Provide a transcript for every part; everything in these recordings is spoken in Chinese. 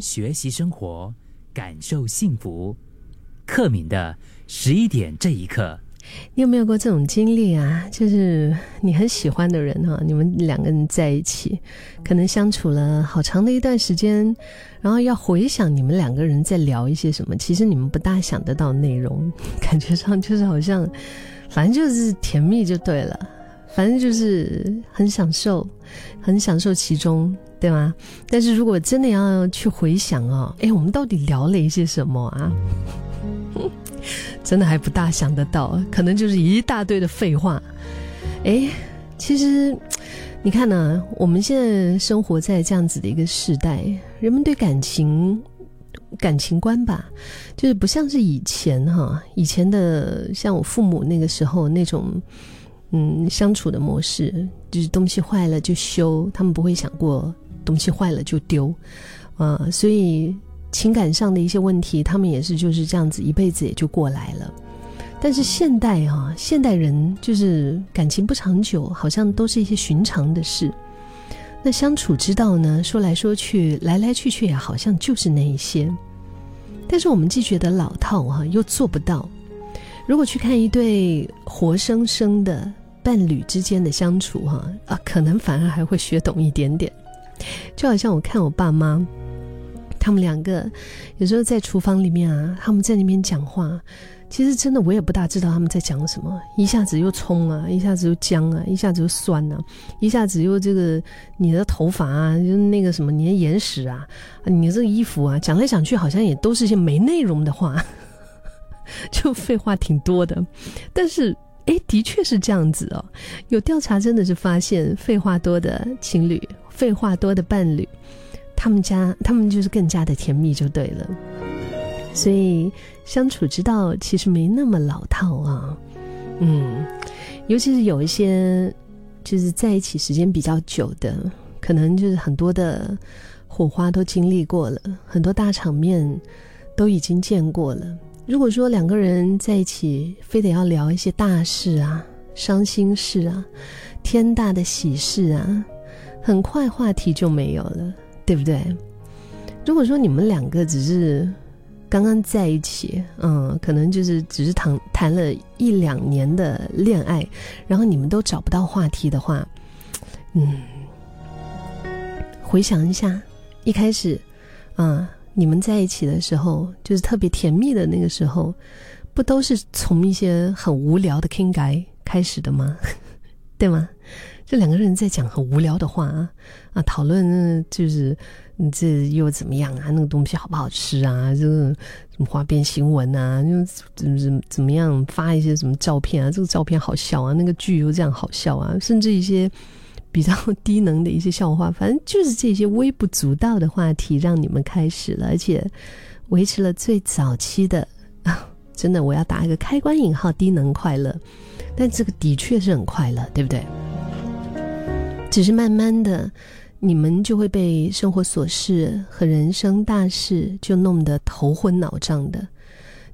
学习生活，感受幸福。克敏的十一点这一刻，你有没有过这种经历啊？就是你很喜欢的人哈，你们两个人在一起，可能相处了好长的一段时间，然后要回想你们两个人在聊一些什么，其实你们不大想得到内容，感觉上就是好像，反正就是甜蜜就对了，反正就是很享受，很享受其中。对吗？但是如果真的要去回想哦，哎，我们到底聊了一些什么啊？真的还不大想得到，可能就是一大堆的废话。哎，其实你看呢，我们现在生活在这样子的一个时代，人们对感情感情观吧，就是不像是以前哈，以前的像我父母那个时候那种嗯相处的模式，就是东西坏了就修，他们不会想过。东西坏了就丢，啊，所以情感上的一些问题，他们也是就是这样子，一辈子也就过来了。但是现代啊，现代人就是感情不长久，好像都是一些寻常的事。那相处之道呢，说来说去，来来去去也好像就是那一些。但是我们既觉得老套哈，又做不到。如果去看一对活生生的伴侣之间的相处哈，啊，可能反而还会学懂一点点。就好像我看我爸妈，他们两个有时候在厨房里面啊，他们在那边讲话，其实真的我也不大知道他们在讲什么。一下子又葱啊，一下子又姜啊，一下子又酸啊，一下子又这个你的头发啊，就那个什么你的眼屎啊，你这个衣服啊，讲来讲去好像也都是些没内容的话，就废话挺多的。但是哎，的确是这样子哦。有调查真的是发现，废话多的情侣。废话多的伴侣，他们家他们就是更加的甜蜜就对了，所以相处之道其实没那么老套啊，嗯，尤其是有一些就是在一起时间比较久的，可能就是很多的火花都经历过了，很多大场面都已经见过了。如果说两个人在一起，非得要聊一些大事啊、伤心事啊、天大的喜事啊。很快话题就没有了，对不对？如果说你们两个只是刚刚在一起，嗯，可能就是只是谈谈了一两年的恋爱，然后你们都找不到话题的话，嗯，回想一下一开始，啊，你们在一起的时候，就是特别甜蜜的那个时候，不都是从一些很无聊的 king guy 开始的吗？对吗？这两个人在讲很无聊的话啊啊，讨论就是你这又怎么样啊？那个东西好不好吃啊？这个什么花边新闻啊？又怎怎么怎么样发一些什么照片啊？这个照片好笑啊？那个剧又这样好笑啊？甚至一些比较低能的一些笑话，反正就是这些微不足道的话题让你们开始了，而且维持了最早期的啊，真的我要打一个开关引号低能快乐，但这个的确是很快乐，对不对？只是慢慢的，你们就会被生活琐事和人生大事就弄得头昏脑胀的，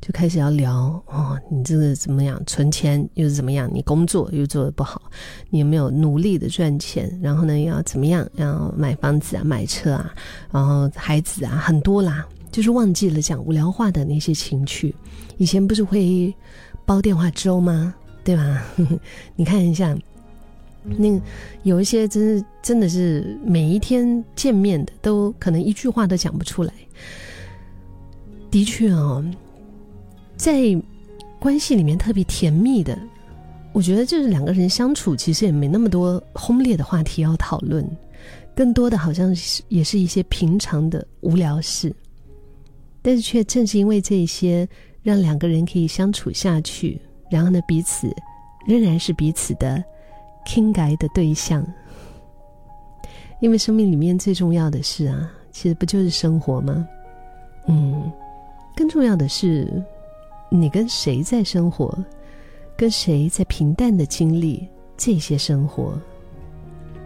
就开始要聊哦，你这个怎么样？存钱又是怎么样？你工作又做的不好，你有没有努力的赚钱？然后呢，要怎么样？要买房子啊，买车啊，然后孩子啊，很多啦，就是忘记了讲无聊话的那些情趣。以前不是会煲电话粥吗？对吧？你看一下。那有一些真是真的是每一天见面的，都可能一句话都讲不出来。的确啊，在关系里面特别甜蜜的，我觉得就是两个人相处，其实也没那么多轰烈的话题要讨论，更多的好像是也是一些平常的无聊事。但是却正是因为这些，让两个人可以相处下去，然后呢，彼此仍然是彼此的。听改的对象，因为生命里面最重要的事啊，其实不就是生活吗？嗯，更重要的是，你跟谁在生活，跟谁在平淡的经历这些生活。